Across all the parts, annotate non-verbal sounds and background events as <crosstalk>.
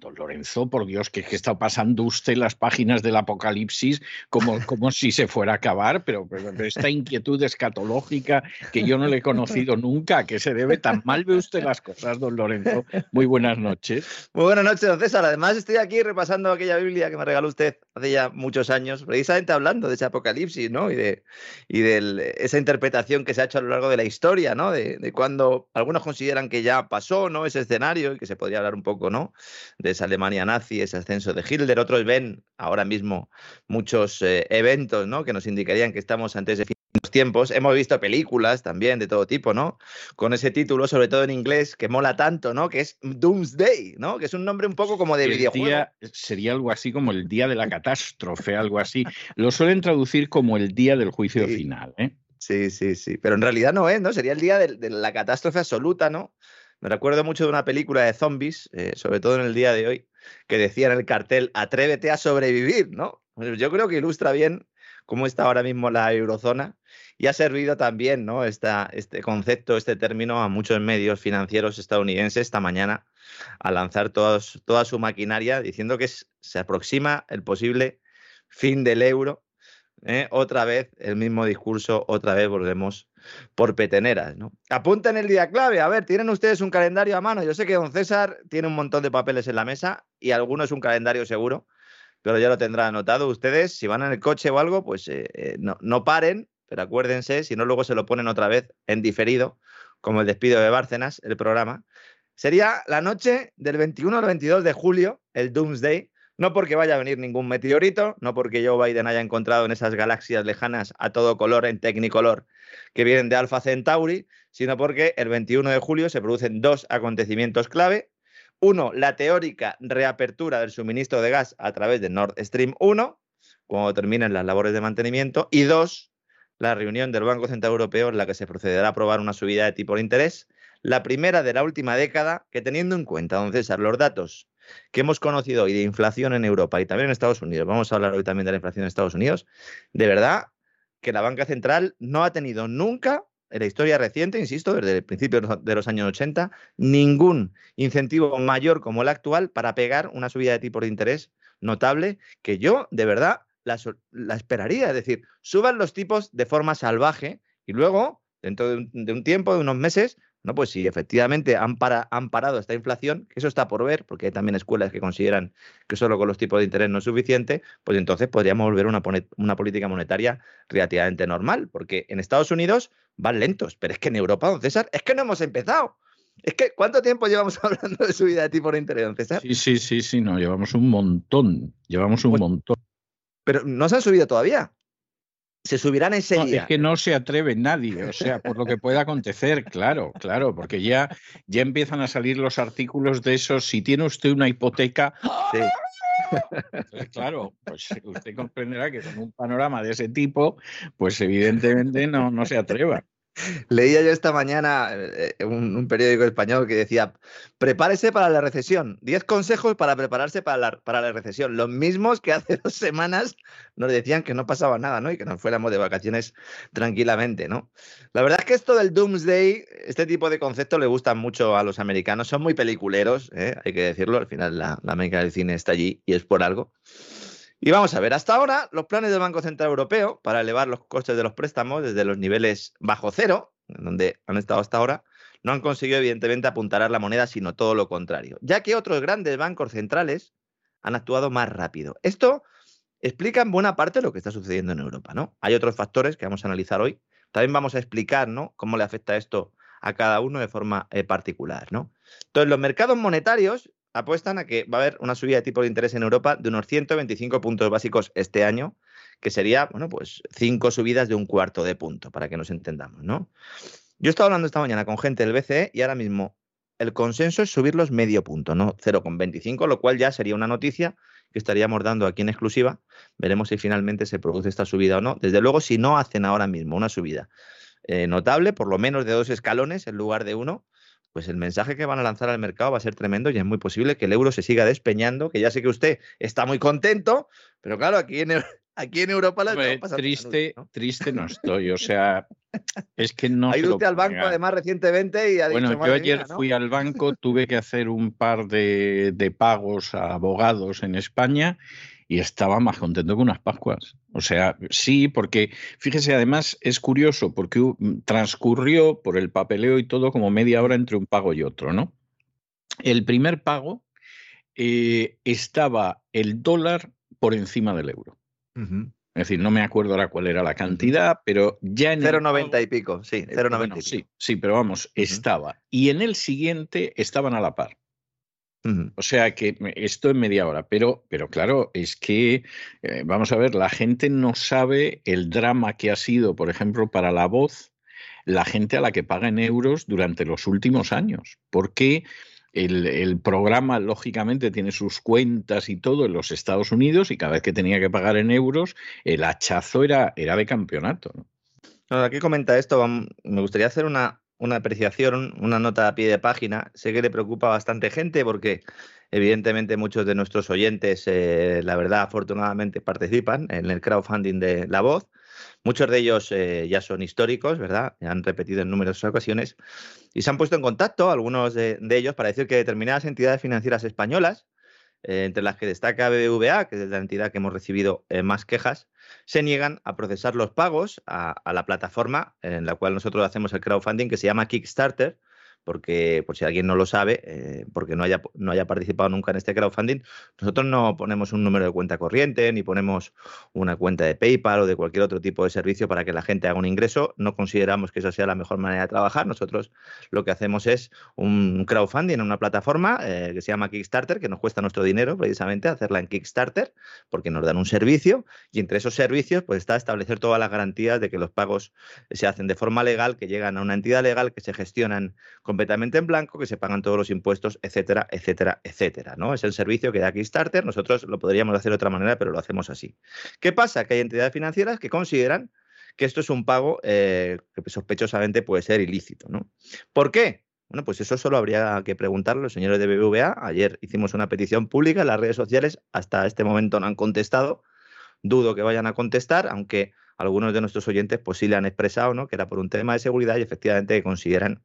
Don Lorenzo, por Dios, que, está pasando usted las páginas del Apocalipsis como, como si se fuera a acabar, pero, pero, esta inquietud escatológica que yo no le he conocido nunca, que se debe tan mal ve usted las cosas, don Lorenzo. Muy buenas noches. Muy buenas noches, don César. Además, estoy aquí repasando aquella Biblia que me regaló usted hace ya muchos años, precisamente hablando de ese Apocalipsis, ¿no? Y de, y de esa interpretación que se ha hecho a lo largo de la historia, ¿no? De, de cuando algunos consideran que ya pasó, ¿no? Ese escenario y que se podría hablar un poco, ¿no? De esa Alemania nazi, ese ascenso de Hitler. Otros ven ahora mismo muchos eh, eventos ¿no? que nos indicarían que estamos ante ese fin de los tiempos. Hemos visto películas también de todo tipo, ¿no? Con ese título, sobre todo en inglés, que mola tanto, ¿no? Que es Doomsday, ¿no? Que es un nombre un poco como de El videojuego. día- sería algo así como el día de la catástrofe, algo así. Lo suelen traducir como el día del juicio Sí. final. ¿eh? Sí, sí, sí. Pero en realidad no es, ¿no? Sería el día de, de la catástrofe absoluta, ¿no? Me recuerdo mucho de una película de zombies, eh, sobre todo en el día de hoy, que decía en el cartel, atrévete a sobrevivir, ¿no? Pues yo creo que ilustra bien cómo está ahora mismo la eurozona y ha servido también, ¿no? Este concepto, este término a muchos medios financieros estadounidenses esta mañana a lanzar toda su maquinaria diciendo que se aproxima el posible fin del euro. ¿Eh? Otra vez el mismo discurso, otra vez volvemos por peteneras, ¿no? Apunten el día clave. A ver, ¿tienen ustedes un calendario a mano? Yo sé que don César tiene un montón de papeles en la mesa y alguno es un calendario seguro, pero ya lo tendrá anotado. Ustedes, si van en el coche o algo, pues eh, eh, no, no paren, pero acuérdense, si no luego se lo ponen otra vez en diferido, como el despido de Bárcenas, el programa. Sería la noche del 21 al 22 de julio, el Doomsday, no porque vaya a venir ningún meteorito, no porque Joe Biden haya encontrado en esas galaxias lejanas a todo color en Technicolor que vienen de Alpha Centauri, sino porque el 21 de julio se producen dos acontecimientos clave. Uno, la teórica reapertura del suministro de gas a través de Nord Stream 1, cuando terminen las labores de mantenimiento. Y dos, la reunión del Banco Central Europeo en la que se procederá a aprobar una subida de tipo de interés, la primera de la última década, que teniendo en cuenta, don César, los datos que hemos conocido hoy de inflación en Europa y también en Estados Unidos, vamos a hablar hoy también de la inflación en Estados Unidos, de verdad que la banca central no ha tenido nunca en la historia reciente, insisto, desde el principio de los años 80, ningún incentivo mayor como el actual para pegar una subida de tipos de interés notable que yo, de verdad, la, la esperaría. Es decir, suban los tipos de forma salvaje y luego, dentro de un tiempo, de unos meses, no, pues si efectivamente han, para- han parado esta inflación, que eso está por ver, porque hay también escuelas que consideran que solo con los tipos de interés no es suficiente, pues entonces podríamos volver a una, una política monetaria relativamente normal, porque en Estados Unidos van lentos, pero es que en Europa, don César, es que no hemos empezado. Es que, ¿cuánto tiempo llevamos <laughs> hablando de subida de tipo de interés, don César? Sí, sí, sí, sí, no, llevamos un montón, llevamos un Pues- montón. Pero no se han subido todavía. Se subirán No, enseguida. es que no se atreve nadie, o sea, por lo que pueda acontecer, <laughs> claro, claro, porque ya, ya empiezan a salir los artículos de esos, si tiene usted una hipoteca, Sí. Entonces, claro, pues usted comprenderá que con un panorama de ese tipo, pues evidentemente no, no se atreva. Leía yo esta mañana eh, un, periódico español que decía, prepárese para la recesión, 10 consejos para prepararse para la, para la recesión. Los mismos que hace dos semanas nos decían que no pasaba nada, ¿no? Y que nos fuéramos de vacaciones tranquilamente, ¿no? La verdad es que esto del Doomsday, este tipo de conceptos le gustan mucho a los americanos, son muy peliculeros, ¿eh? hay que decirlo, al final la, la América del cine está allí y es por algo. Y vamos a ver, hasta ahora los planes del Banco Central Europeo para elevar los costes de los préstamos desde los niveles bajo cero, donde han estado hasta ahora, no han conseguido evidentemente apuntalar la moneda, sino todo lo contrario, ya que otros grandes bancos centrales han actuado más rápido. Esto explica en buena parte lo que está sucediendo en Europa, ¿no? Hay otros factores que vamos a analizar hoy. También vamos a explicar, ¿no? Cómo le afecta esto a cada uno de forma eh, particular, ¿no? Entonces, los mercados monetarios apuestan a que va a haber una subida de tipo de interés en Europa de unos 125 puntos básicos este año, que sería, bueno, pues cinco subidas de un cuarto de punto, para que nos entendamos, ¿no? Yo he estado hablando esta mañana con gente del BCE y ahora mismo el consenso es subirlos medio punto, no 0,25, lo cual ya sería una noticia que estaríamos dando aquí en exclusiva. Veremos si finalmente se produce esta subida o no. Desde luego, si no hacen ahora mismo una subida eh, notable, por lo menos de dos escalones en lugar de uno, pues el mensaje que van a lanzar al mercado va a ser tremendo y es muy posible que el euro se siga despeñando, que ya sé que usted está muy contento, pero claro, aquí en, aquí en Europa la triste, ¿no? triste no estoy, o sea, es que no. <laughs> Ha ido usted al banco además recientemente y ha bueno, dicho. Bueno, yo ayer fui al banco, tuve que hacer un par de, de pagos a abogados en España y estaba más contento que unas Pascuas. O sea, sí, porque fíjese, además es curioso porque transcurrió por el papeleo y todo como media hora entre un pago y otro, ¿no? El primer pago eh, estaba el dólar por encima del euro. Uh -huh. Es decir, no me acuerdo ahora cuál era la cantidad, pero ya en 0,90 y pico, sí, 0,90 Eh, bueno, sí, sí, pero vamos, uh -huh. estaba. Y en el siguiente estaban a la par. Uh -huh. O sea que esto en media hora, pero, pero claro, es que, eh, vamos a ver, la gente no sabe el drama que ha sido, por ejemplo, para la voz, la gente a la que paga en euros durante los últimos años. Porque el, el, programa, lógicamente, tiene sus cuentas y todo en los Estados Unidos y cada vez que tenía que pagar en euros, el hachazo era, era de campeonato. ¿no? Bueno, aquí comenta esto, me gustaría hacer una, una apreciación, una nota a pie de página. Sé que le preocupa bastante gente porque evidentemente muchos de nuestros oyentes, eh, la verdad, afortunadamente participan en el crowdfunding de La Voz. Muchos de ellos eh, ya son históricos, ¿verdad? Han repetido en numerosas ocasiones y se han puesto en contacto, algunos de ellos, para decir que determinadas entidades financieras españolas, eh, entre las que destaca BBVA, que es la entidad que hemos recibido eh, más quejas, se niegan a procesar los pagos a, a, la plataforma en la cual nosotros hacemos el crowdfunding, que se llama Kickstarter, porque por si alguien no lo sabe, eh, porque no haya, no haya participado nunca en este crowdfunding, nosotros no ponemos un número de cuenta corriente, ni ponemos una cuenta de PayPal o de cualquier otro tipo de servicio para que la gente haga un ingreso. No consideramos que esa sea la mejor manera de trabajar. Nosotros lo que hacemos es un crowdfunding en una plataforma eh, que se llama Kickstarter, que nos cuesta nuestro dinero precisamente hacerla en Kickstarter, porque nos dan un servicio y entre esos servicios pues está establecer todas las garantías de que los pagos se hacen de forma legal, que llegan a una entidad legal, que se gestionan completamente en blanco, que se pagan todos los impuestos, etcétera, etcétera, etcétera. ¿no? Es el servicio que da Kickstarter. Nosotros lo podríamos hacer de otra manera, pero lo hacemos así. ¿Qué pasa? Que hay entidades financieras que consideran que esto es un pago eh, que sospechosamente puede ser ilícito. ¿no? ¿Por qué? Bueno, pues eso solo habría que preguntarlo señores de BBVA. Ayer hicimos una petición pública en las redes sociales, hasta este momento no han contestado. Dudo que vayan a contestar, aunque algunos de nuestros oyentes pues sí le han expresado ¿no? que era por un tema de seguridad y efectivamente consideran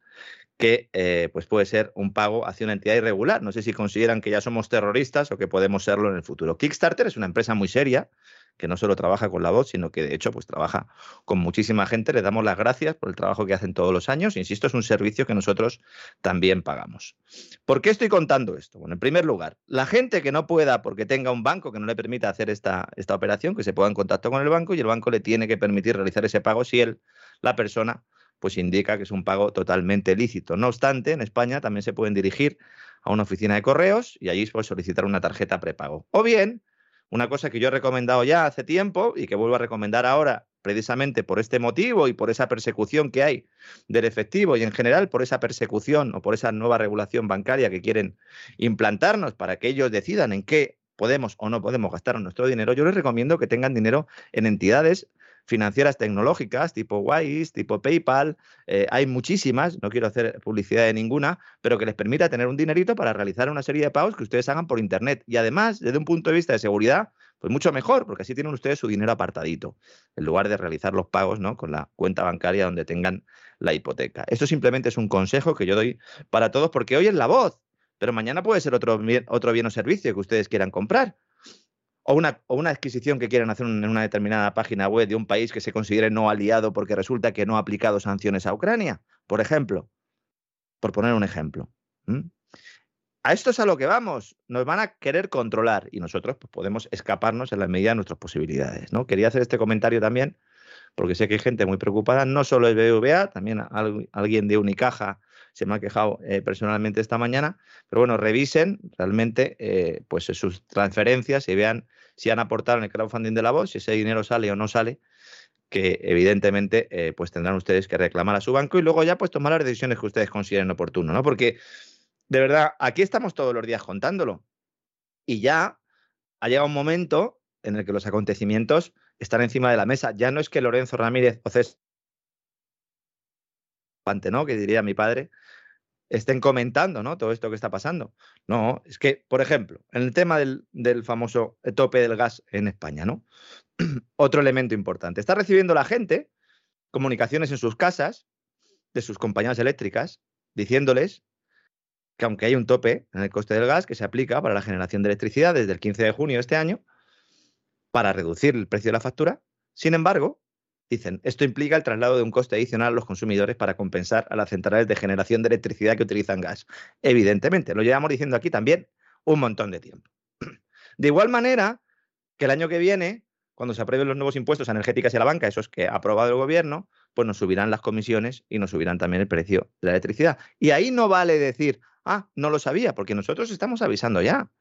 que eh, pues puede ser un pago hacia una entidad irregular. No sé si consideran que ya somos terroristas o que podemos serlo en el futuro. Kickstarter es una empresa muy seria que no solo trabaja con la voz, sino que de hecho pues trabaja con muchísima gente. Le damos las gracias por el trabajo que hacen todos los años. Insisto, es un servicio que nosotros también pagamos. ¿Por qué estoy contando esto? Bueno, en primer lugar, la gente que no pueda porque tenga un banco que no le permita hacer esta, esta operación, que se ponga en contacto con el banco y el banco le tiene que permitir realizar ese pago si él, la persona, pues indica que es un pago totalmente lícito. No obstante, en España también se pueden dirigir a una oficina de correos y allí pues, solicitar una tarjeta prepago. O bien, una cosa que yo he recomendado ya hace tiempo y que vuelvo a recomendar ahora precisamente por este motivo y por esa persecución que hay del efectivo y en general por esa persecución o por esa nueva regulación bancaria que quieren implantarnos para que ellos decidan en qué podemos o no podemos gastar nuestro dinero, yo les recomiendo que tengan dinero en entidades financieras tecnológicas tipo Wise, tipo PayPal, eh, hay muchísimas, no quiero hacer publicidad de ninguna, pero que les permita tener un dinerito para realizar una serie de pagos que ustedes hagan por Internet. Y además, desde un punto de vista de seguridad, pues mucho mejor, porque así tienen ustedes su dinero apartadito, en lugar de realizar los pagos ¿no? con la cuenta bancaria donde tengan la hipoteca. Esto simplemente es un consejo que yo doy para todos, porque hoy es la voz, pero mañana puede ser otro bien, otro bien o servicio que ustedes quieran comprar. O una, o una adquisición que quieren hacer en una determinada página web de un país que se considere no aliado porque resulta que no ha aplicado sanciones a Ucrania, por ejemplo. Por poner un ejemplo. A esto es a lo que vamos. Nos van a querer controlar y nosotros pues, podemos escaparnos en la medida de nuestras posibilidades. ¿no? Quería hacer este comentario también porque sé que hay gente muy preocupada, no solo el BBVA, también alguien de Unicaja se me ha quejado eh, personalmente esta mañana, pero bueno, revisen realmente eh, pues sus transferencias y vean si han aportado en el crowdfunding de la voz, si ese dinero sale o no sale, que evidentemente eh, pues tendrán ustedes que reclamar a su banco y luego ya pues tomar las decisiones que ustedes consideren oportuno, ¿no? Porque de verdad, aquí estamos todos los días contándolo y ya ha llegado un momento en el que los acontecimientos están encima de la mesa. Ya no es que Lorenzo Ramírez o César, ¿no? Que diría mi padre, estén comentando ¿no? todo esto que está pasando. No, es que, por ejemplo, en el tema del, del famoso tope del gas en España, ¿no? <clears throat> Otro elemento importante. Está recibiendo la gente comunicaciones en sus casas de sus compañías eléctricas diciéndoles que aunque hay un tope en el coste del gas que se aplica para la generación de electricidad desde el 15 de junio de este año, para reducir el precio de la factura. Sin embargo, dicen, esto implica el traslado de un coste adicional a los consumidores para compensar a las centrales de generación de electricidad que utilizan gas. Evidentemente, lo llevamos diciendo aquí también un montón de tiempo. <clears throat> De igual manera que el año que viene, cuando se aprueben los nuevos impuestos energéticos y a la banca, esos que ha aprobado el gobierno, pues nos subirán las comisiones y nos subirán también el precio de la electricidad. Y ahí no vale decir, ah, no lo sabía, porque nosotros estamos avisando ya.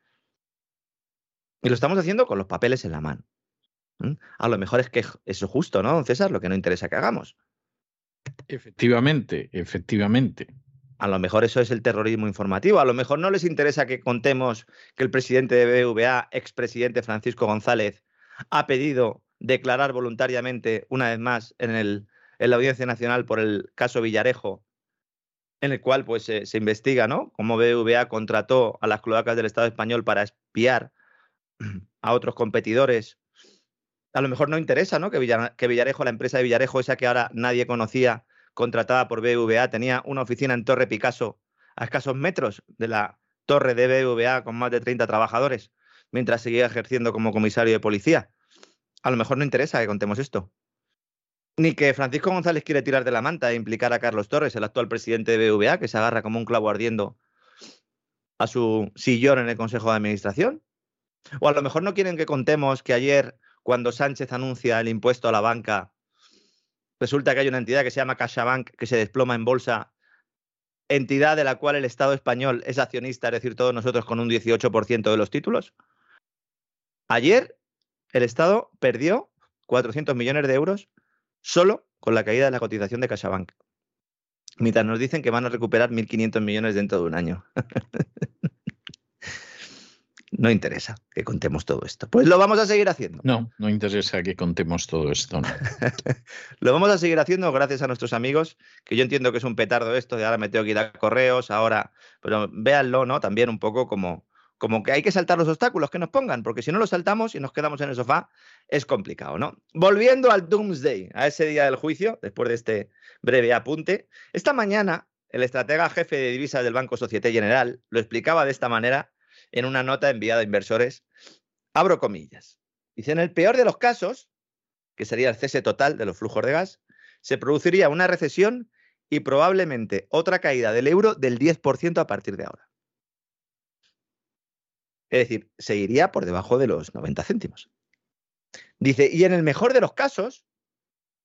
Y lo estamos haciendo con los papeles en la mano. A lo mejor es que eso es justo, ¿no, don César? Lo que no interesa que hagamos. Efectivamente, efectivamente. A lo mejor eso es el terrorismo informativo. A lo mejor no les interesa que contemos que el presidente de BVA, expresidente Francisco González, ha pedido declarar voluntariamente, una vez más, en, el, en la Audiencia Nacional por el caso Villarejo, en el cual pues, se investiga ¿no? cómo BVA contrató a las cloacas del Estado español para espiar a otros competidores. A lo mejor no interesa, ¿no? Que, Villarejo, la empresa de Villarejo, esa que ahora nadie conocía, contratada por BVA, tenía una oficina en Torre Picasso, a escasos metros de la torre de BVA con más de 30 trabajadores, mientras seguía ejerciendo como comisario de policía. A lo mejor no interesa que contemos esto. Ni que Francisco González quiere tirar de la manta e implicar a Carlos Torres, el actual presidente de BVA, que se agarra como un clavo ardiendo a su sillón en el Consejo de Administración. O a lo mejor no quieren que contemos que ayer, cuando Sánchez anuncia el impuesto a la banca, resulta que hay una entidad que se llama CaixaBank que se desploma en bolsa, entidad de la cual el Estado español es accionista, es decir, todos nosotros con un 18% de los títulos. Ayer el Estado perdió 400 millones de euros solo con la caída de la cotización de CaixaBank. Mientras nos dicen que van a recuperar 1.500 millones dentro de un año. <laughs> no interesa que contemos todo esto. Pues lo vamos a seguir haciendo. No, no interesa que contemos todo esto. <laughs> lo vamos a seguir haciendo gracias a nuestros amigos, que yo entiendo que es un petardo esto de ahora me tengo que ir a correos, ahora, pero véanlo, ¿no? También un poco como, como que hay que saltar los obstáculos que nos pongan, porque si no los saltamos y nos quedamos en el sofá, es complicado, ¿no? Volviendo al Doomsday, a ese día del juicio, después de este breve apunte, esta mañana el estratega jefe de divisas del Banco Societe General lo explicaba de esta manera en una nota enviada a inversores. Abro comillas. Dice, en el peor de los casos, que sería el cese total de los flujos de gas, se produciría una recesión y probablemente otra caída del euro del 10% a partir de ahora. Es decir, se iría por debajo de los 90 céntimos. Dice, y en el mejor de los casos,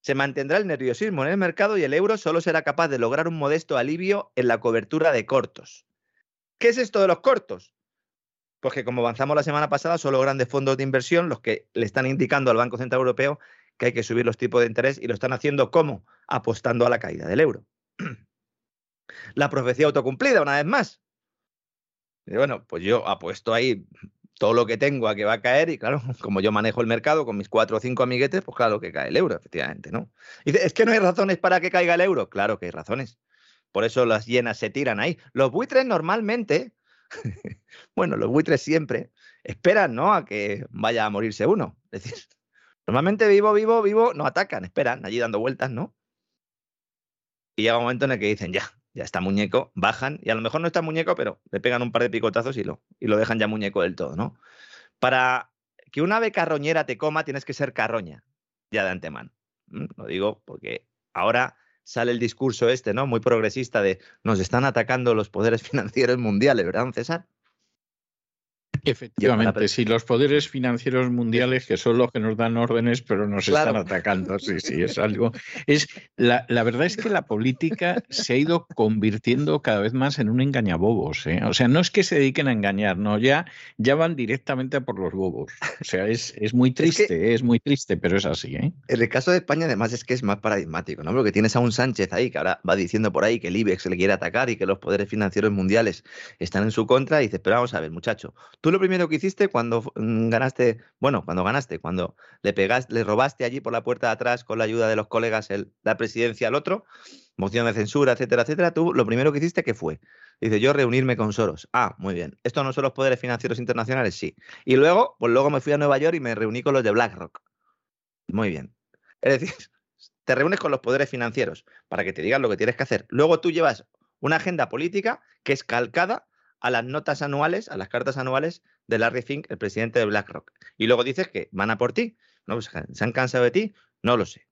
se mantendrá el nerviosismo en el mercado y el euro solo será capaz de lograr un modesto alivio en la cobertura de cortos. ¿Qué es esto de los cortos? Pues que como avanzamos la semana pasada, son los grandes fondos de inversión los que le están indicando al Banco Central Europeo que hay que subir los tipos de interés y lo están haciendo ¿cómo? Apostando a la caída del euro. <clears throat> La profecía autocumplida, una vez más. Y bueno, pues yo apuesto ahí todo lo que tengo a que va a caer y claro, <laughs> como yo manejo el mercado con mis cuatro o cinco amiguetes, pues claro que cae el euro, efectivamente, ¿no? Y dice, es que no hay razones para que caiga el euro. Claro que hay razones. Por eso las llenas se tiran ahí. Los buitres normalmente <laughs> bueno, los buitres siempre esperan, ¿no? A que vaya a morirse uno. Es decir, <laughs> normalmente vivo, vivo, vivo, no atacan, esperan allí dando vueltas, ¿no? Y llega un momento en el que dicen, ya, ya está muñeco, bajan, y a lo mejor no está muñeco, pero le pegan un par de picotazos y lo, y lo dejan ya muñeco del todo, ¿no? Para que una ave carroñera te coma, tienes que ser carroña, ya de antemano. Lo digo porque ahora sale el discurso este, ¿no? Muy progresista de nos están atacando los poderes <laughs> financieros mundiales, ¿verdad, César? Efectivamente, sí, los poderes financieros mundiales que son los que nos dan órdenes, pero nos están atacando. Sí, sí, es algo. Es la, la, verdad es que la política se ha ido convirtiendo cada vez más en un engañabobos. ¿eh? O sea, no es que se dediquen a engañar, no, ya, ya van directamente por los bobos. O sea, es, es muy triste, es, muy triste, pero es así. ¿eh? En el caso de España, además, es que es más paradigmático, ¿no? Porque tienes a un Sánchez ahí que ahora va diciendo por ahí que el IBEX le quiere atacar y que los poderes financieros mundiales están en su contra. Y dices, pero vamos a ver, muchacho, tú lo primero que hiciste cuando mm, ganaste, bueno, cuando ganaste, cuando le pegaste, le robaste allí por la puerta de atrás con la ayuda de los colegas el, la presidencia al otro, moción de censura, etcétera, etcétera, tú lo primero que hiciste, ¿qué fue? Dice, yo reunirme con Soros. Ah, muy bien. ¿Esto no son los poderes financieros internacionales? Sí. Y luego, pues luego me fui a Nueva York y me reuní con los de BlackRock. Muy bien. Es decir, <laughs> te reúnes con los poderes financieros para que te digan lo que tienes que hacer. Luego tú llevas una agenda política que es calcada a las notas anuales, a las cartas anuales de Larry Fink, el presidente de BlackRock. Y luego dices que van a por ti. ¿no? Pues, ¿Se han cansado de ti? No lo sé.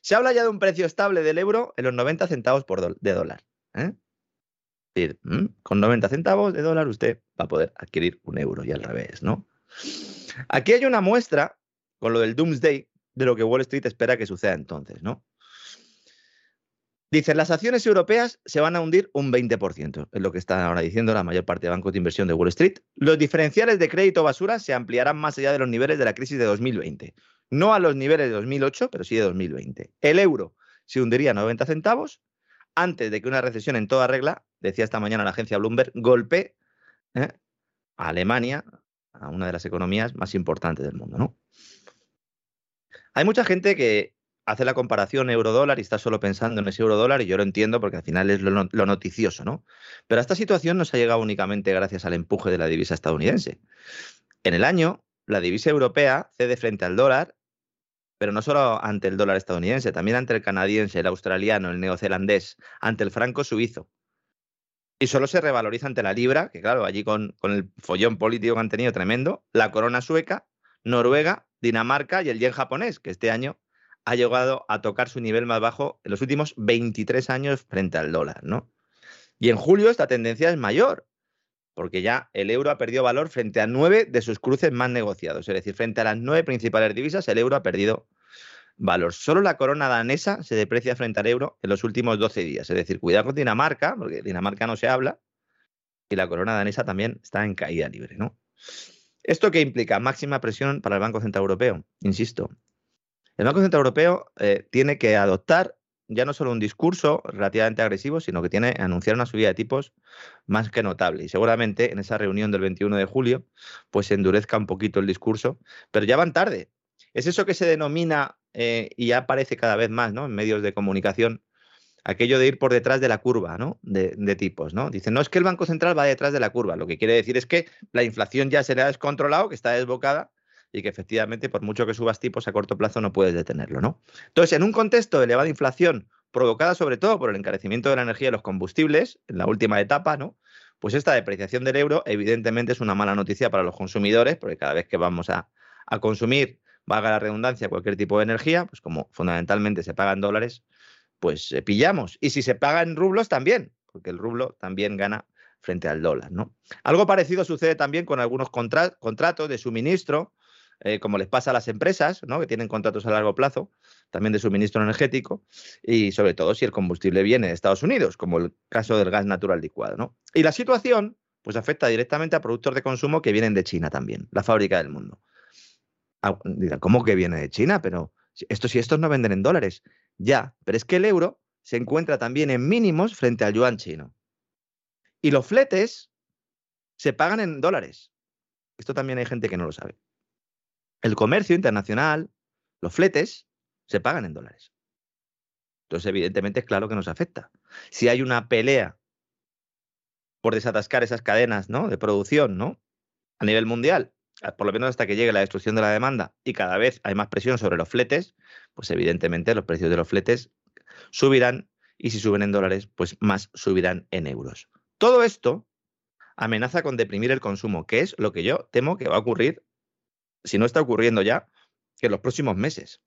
Se habla ya de un precio estable del euro en los 90 centavos por de dólar. ¿eh? Decir, con 90 centavos de dólar usted va a poder adquirir un euro y al revés, ¿no? Aquí hay una muestra con lo del Doomsday de lo que Wall Street espera que suceda entonces, ¿no? Dicen, las acciones europeas se van a hundir un 20%, es lo que están ahora diciendo la mayor parte de bancos de inversión de Wall Street. Los diferenciales de crédito basura se ampliarán más allá de los niveles de la crisis de 2020. No a los niveles de 2008, pero sí de 2020. El euro se hundiría 90 centavos antes de que una recesión en toda regla, decía esta mañana la agencia Bloomberg, golpee ¿eh? a Alemania, a una de las economías más importantes del mundo. ¿no? Hay mucha gente que hace la comparación euro-dólar y está solo pensando en ese euro-dólar y yo lo entiendo porque al final es lo, noticioso, ¿no? Pero esta situación no se ha llegado únicamente gracias al empuje de la divisa estadounidense. En el año, la divisa europea cede frente al dólar, pero no solo ante el dólar estadounidense, también ante el canadiense, el australiano, el neozelandés, ante el franco suizo. Y solo se revaloriza ante la libra, que claro, allí con, con el follón político que han tenido tremendo, la corona sueca, Noruega, Dinamarca y el yen japonés, que este año ha llegado a tocar su nivel más bajo en los últimos 23 años frente al dólar, ¿no? Y en julio esta tendencia es mayor, porque ya el euro ha perdido valor frente a nueve de sus cruces más negociados. Es decir, frente a las nueve principales divisas, el euro ha perdido valor. Solo la corona danesa se deprecia frente al euro en los últimos 12 días. Es decir, cuidado con Dinamarca, porque Dinamarca no se habla, y la corona danesa también está en caída libre, ¿no? ¿Esto qué implica? Máxima presión para el Banco Central Europeo. Insisto, el Banco Central Europeo eh, tiene que adoptar ya no solo un discurso relativamente agresivo, sino que tiene que anunciar una subida de tipos más que notable. Y seguramente en esa reunión del 21 de julio, pues se endurezca un poquito el discurso, pero ya van tarde. Es eso que se denomina, eh, y ya aparece cada vez más ¿no? en medios de comunicación, aquello de ir por detrás de la curva ¿no? de, tipos. ¿no? Dicen, no es que el Banco Central va detrás de la curva, lo que quiere decir es que la inflación ya se le ha descontrolado, que está desbocada y que efectivamente, por mucho que subas tipos a corto plazo, no puedes detenerlo, ¿no? Entonces, en un contexto de elevada inflación, provocada sobre todo por el encarecimiento de la energía y los combustibles, en la última etapa, ¿no? Pues esta depreciación del euro, evidentemente, es una mala noticia para los consumidores, porque cada vez que vamos a, consumir, valga la redundancia, cualquier tipo de energía, pues como fundamentalmente se paga en dólares, pues eh, pillamos. Y si se paga en rublos, también, porque el rublo también gana frente al dólar, ¿no? Algo parecido sucede también con algunos contratos de suministro eh, como les pasa a las empresas, ¿no? que tienen contratos a largo plazo, también de suministro energético, y sobre todo si el combustible viene de Estados Unidos, como el caso del gas natural licuado. ¿no? Y la situación pues afecta directamente a productos de consumo que vienen de China también, la fábrica del mundo. Ah, ¿cómo que viene de China? Pero estos y estos no venden en dólares. Ya, pero es que el euro se encuentra también en mínimos frente al yuan chino. Y los fletes se pagan en dólares. Esto también hay gente que no lo sabe el comercio internacional, los fletes, se pagan en dólares. Entonces, evidentemente, es claro que nos afecta. Si hay una pelea por desatascar esas cadenas ¿no? de producción ¿no? a nivel mundial, por lo menos hasta que llegue la destrucción de la demanda y cada vez hay más presión sobre los fletes, pues evidentemente los precios de los fletes subirán y si suben en dólares, pues más subirán en euros. Todo esto amenaza con deprimir el consumo, que es lo que yo temo que va a ocurrir si no está ocurriendo ya, que en los próximos meses.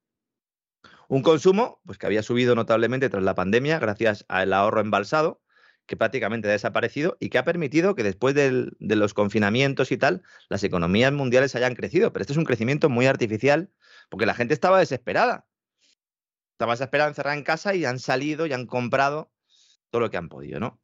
Un consumo pues, que había subido notablemente tras la pandemia gracias al ahorro embalsado, que prácticamente ha desaparecido y que ha permitido que después de los confinamientos y tal, las economías mundiales hayan crecido. Pero este es un crecimiento muy artificial porque la gente estaba desesperada. Estaba desesperada encerrada en casa y han salido y han comprado todo lo que han podido, ¿no?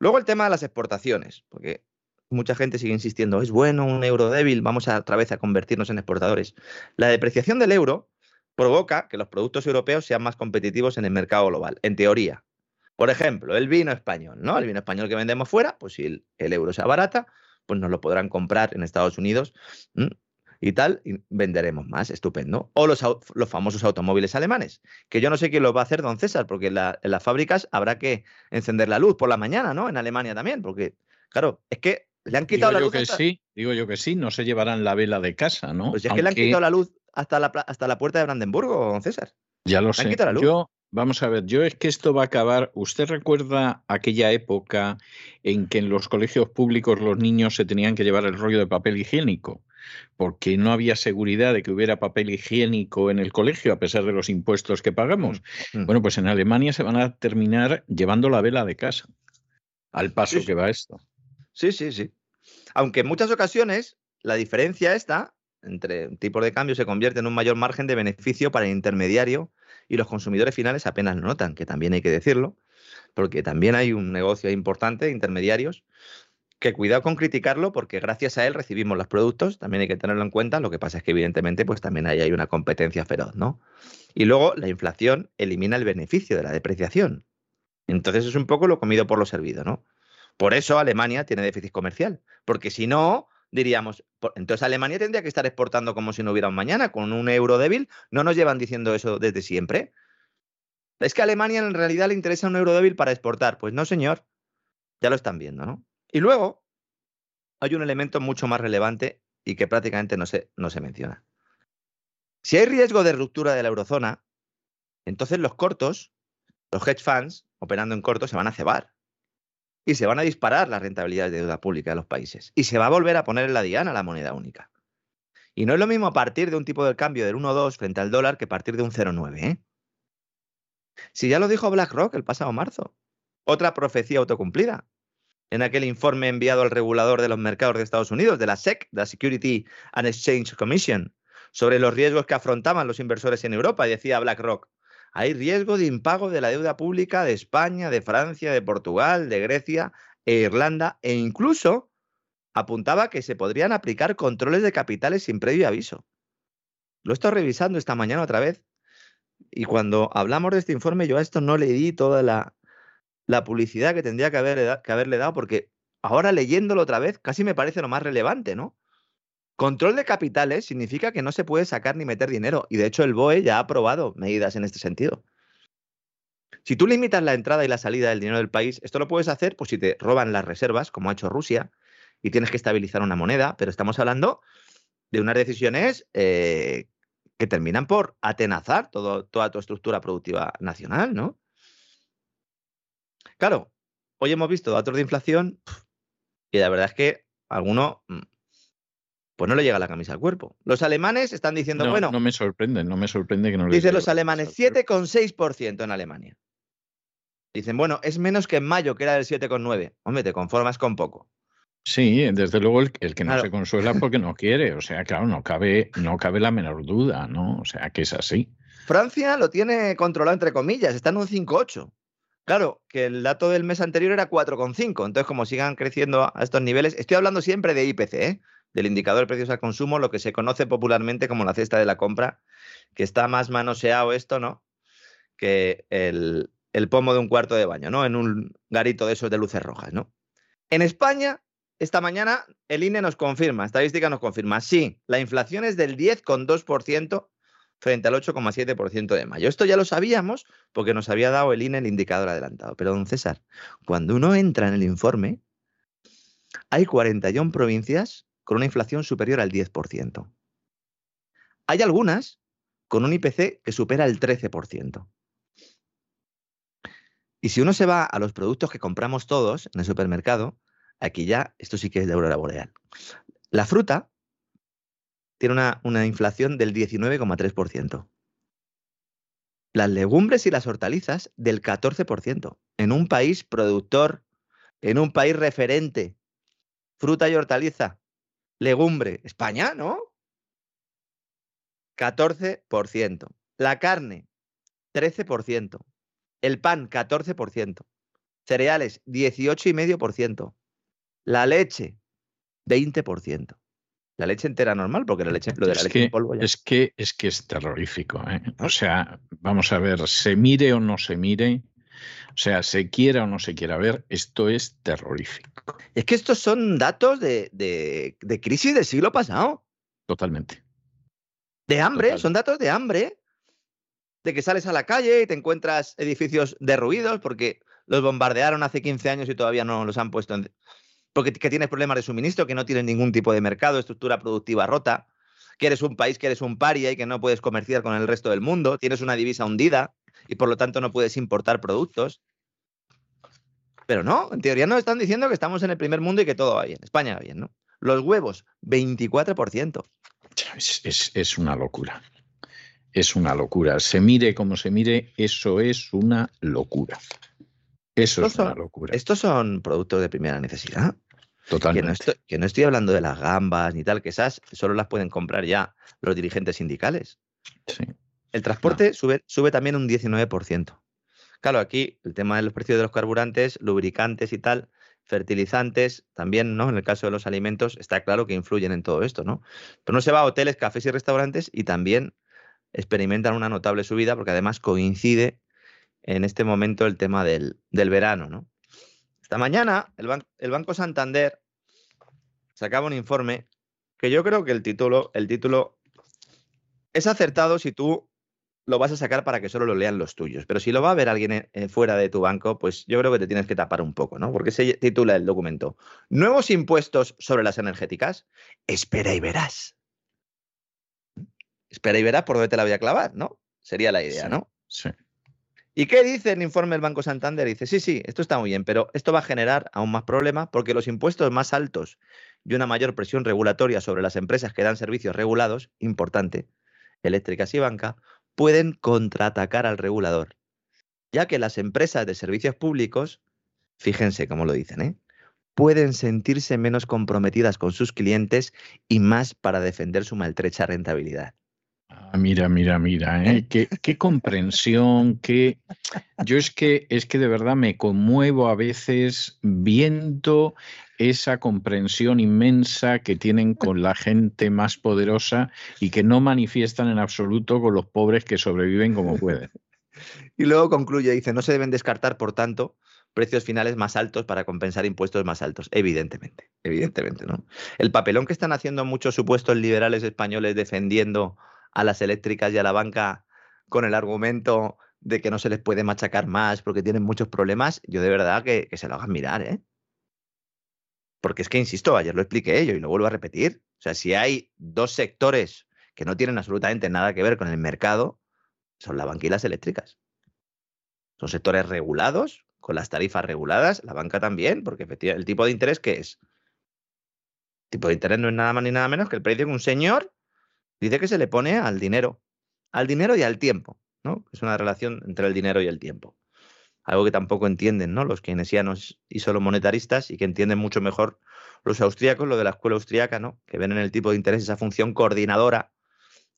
Luego el tema de las exportaciones, porque mucha gente sigue insistiendo, es bueno un euro débil, vamos a, otra vez a convertirnos en exportadores. La depreciación del euro provoca que los productos europeos sean más competitivos en el mercado global, en teoría. Por ejemplo, el vino español, ¿no? El vino español que vendemos fuera, pues si el, euro sea barata, pues nos lo podrán comprar en Estados Unidos y tal, y venderemos más, estupendo. O los, los, famosos automóviles alemanes, que yo no sé quién los va a hacer, don César, porque en, las fábricas habrá que encender la luz por la mañana, ¿no? En Alemania también, porque, claro, es que le han quitado la luz. Que sí, digo yo que sí, no se llevarán la vela de casa, ¿no? Pues es que le han quitado la luz hasta la, hasta la puerta de Brandenburgo, don César. Ya lo sé. Yo, vamos a ver, yo es que esto va a acabar. ¿Usted recuerda aquella época en que en los colegios públicos los niños se tenían que llevar el rollo de papel higiénico? Porque no había seguridad de que hubiera papel higiénico en el colegio, a pesar de los impuestos que pagamos. Mm, mm. Bueno, pues en Alemania se van a terminar llevando la vela de casa, al paso que va esto. Sí, sí, sí. Aunque en muchas ocasiones la diferencia está entre tipos de cambio se convierte en un mayor margen de beneficio para el intermediario y los consumidores finales apenas lo notan, que también hay que decirlo, porque también hay un negocio importante de intermediarios que cuidado con criticarlo porque gracias a él recibimos los productos, también hay que tenerlo en cuenta, lo que pasa es que evidentemente pues también hay una competencia feroz, ¿no? Y luego la inflación elimina el beneficio de la depreciación. Entonces es un poco lo comido por lo servido, ¿no? Por eso Alemania tiene déficit comercial, porque si no, diríamos, entonces Alemania tendría que estar exportando como si no hubiera un mañana, con un euro débil. ¿No nos llevan diciendo eso desde siempre? Es que a Alemania en realidad le interesa un euro débil para exportar. Pues no, señor. Ya lo están viendo, ¿no? Y luego hay un elemento mucho más relevante y que prácticamente no se, no se menciona. Si hay riesgo de ruptura de la eurozona, entonces los cortos, los hedge funds operando en corto, se van a cebar y se van a disparar las rentabilidades de deuda pública de los países. Y se va a volver a poner en la diana la moneda única. Y no es lo mismo partir de un tipo de cambio del 1,2 frente al dólar que partir de un 0,9. ¿eh? Si ya lo dijo BlackRock el pasado marzo. Otra profecía autocumplida. En aquel informe enviado al regulador de los mercados de Estados Unidos, de la SEC, la Security and Exchange Commission, sobre los riesgos que afrontaban los inversores en Europa, decía BlackRock, hay riesgo de impago de la deuda pública de España, de Francia, de Portugal, de Grecia e Irlanda e incluso apuntaba que se podrían aplicar controles de capitales sin previo aviso. Lo he estado revisando esta mañana otra vez y cuando hablamos de este informe yo a esto no le di toda la, publicidad que tendría que, que haberle dado porque ahora leyéndolo otra vez casi me parece lo más relevante, ¿no? Control de capitales significa que no se puede sacar ni meter dinero y de hecho el BOE ya ha aprobado medidas en este sentido. Si tú limitas la entrada y la salida del dinero del país, esto lo puedes hacer pues si te roban las reservas, como ha hecho Rusia, y tienes que estabilizar una moneda, pero estamos hablando de unas decisiones eh, que terminan por atenazar toda tu estructura productiva nacional, ¿no? Claro, hoy hemos visto datos de inflación y la verdad es que alguno mm, pues no le llega la camisa al cuerpo. Los alemanes están diciendo, bueno. No me sorprende, no me sorprende que no le Dicen los alemanes, 7,6% en Alemania. Dicen, bueno, es menos que en mayo, que era del 7,9%. Hombre, te conformas con poco. Sí, desde luego el, que no se consuela porque no quiere. O sea, claro, no cabe, no cabe la menor duda, ¿no? O sea, que es así. Francia lo tiene controlado entre comillas, está en un 5,8. Claro, que el dato del mes anterior era 4,5. Entonces, como sigan creciendo a estos niveles, estoy hablando siempre de IPC, ¿eh? Del indicador de precios al consumo, lo que se conoce popularmente como la cesta de la compra, que está más manoseado esto, ¿no? Que el, pomo de un cuarto de baño, ¿no? En un garito de esos de luces rojas, ¿no? En España, esta mañana, el INE nos confirma, estadística nos confirma, sí, la inflación es del 10,2% frente al 8,7% de mayo. Esto ya lo sabíamos porque nos había dado el INE el indicador adelantado. Pero, don César, cuando uno entra en el informe, hay 41 provincias con una inflación superior al 10%. Hay algunas con un IPC que supera el 13%. Y si uno se va a los productos que compramos todos en el supermercado, aquí ya esto sí que es de aurora boreal. La fruta tiene una, una inflación del 19,3%. Las legumbres y las hortalizas del 14%. En un país productor, en un país referente, fruta y hortaliza, legumbre, España, ¿no? 14%. La carne, 13%. El pan, 14%. Cereales, 18,5%. La leche, 20%. La leche entera normal, porque la leche, lo de la Es leche que, en polvo ya. es que es que es terrorífico. ¿eh? O sea, vamos a ver, se mire o no se mire, o sea, se quiera o no se quiera ver, esto es terrorífico, Es que estos son datos de, de- de crisis del siglo pasado. totalmente. De hambre, Total. son datos de hambre. De que sales a la calle y te encuentras edificios derruidos porque los bombardearon hace 15 años y todavía no los han puesto en... Porque que tienes problemas de suministro, que no tienes ningún tipo de mercado, estructura productiva rota, que eres un país que eres un paria y que no puedes comerciar con el resto del mundo, tienes una divisa hundida y por lo tanto no puedes importar productos. Pero no, en teoría nos están diciendo que estamos en el primer mundo y que todo va bien. España va bien, ¿no? Los huevos, 24%. Es, es- es una locura. Es una locura. Se mire como se mire, eso es una locura. Eso es una son- locura. Estos son productos de primera necesidad. Que no, Totalmente. estoy, que no estoy hablando de las gambas ni tal, que esas solo las pueden comprar ya los dirigentes sindicales. Sí. El transporte sube, sube también un 19%. Claro, aquí el tema de los precios de los carburantes, lubricantes y tal, fertilizantes, también, ¿no? En el caso de los alimentos, está claro que influyen en todo esto, ¿no? Pero no se va a hoteles, cafés y restaurantes y también experimentan una notable subida porque además coincide en este momento el tema del, del verano, ¿no? Esta mañana el, ban- el Banco Santander sacaba un informe que yo creo que el título, el título es acertado si tú lo vas a sacar para que solo lo lean los tuyos. Pero si lo va a ver alguien eh, eh, fuera de tu banco, pues yo creo que te tienes que tapar un poco, ¿no? Porque se titula el documento Nuevos impuestos sobre las energéticas. Espera y verás. Espera y verás por dónde te la voy a clavar, ¿no? Sería la idea, Sí. ¿no? Sí. ¿Y qué dice el informe del Banco Santander? Dice, sí, sí, esto está muy bien, pero esto va a generar aún más problemas porque los impuestos más altos y una mayor presión regulatoria sobre las empresas que dan servicios regulados, importante, eléctricas y banca, pueden contraatacar al regulador, ya que las empresas de servicios públicos, fíjense cómo lo dicen, ¿eh? pueden sentirse menos comprometidas con sus clientes y más para defender su maltrecha rentabilidad. Ah, mira, mira, mira, ¿eh? qué, qué comprensión, qué. Yo es que es que de verdad me conmuevo a veces viendo esa comprensión inmensa que tienen con la gente más poderosa y que no manifiestan en absoluto con los pobres que sobreviven como pueden. Y luego concluye, dice, no se deben descartar, por tanto, precios finales más altos para compensar impuestos más altos. Evidentemente, evidentemente, ¿no? El papelón que están haciendo muchos supuestos liberales españoles defendiendo a las eléctricas y a la banca con el argumento de que no se les puede machacar más porque tienen muchos problemas, yo de verdad que, se lo hagan mirar, ¿eh? Porque es que, insisto, ayer lo expliqué yo y lo vuelvo a repetir. O sea, si hay dos sectores que no tienen absolutamente nada que ver con el mercado, son la banca y las eléctricas. Son sectores regulados, con las tarifas reguladas, la banca también, porque efectivamente, el tipo de interés que es. El tipo de interés no es nada más ni nada menos que el precio que un señor dice que se le pone al dinero. Al dinero y al tiempo, ¿no? Es una relación entre el dinero y el tiempo. Algo que tampoco entienden, ¿no? Los keynesianos y solo monetaristas y que entienden mucho mejor los austríacos, lo de la escuela austríaca, ¿no? Que ven en el tipo de interés esa función coordinadora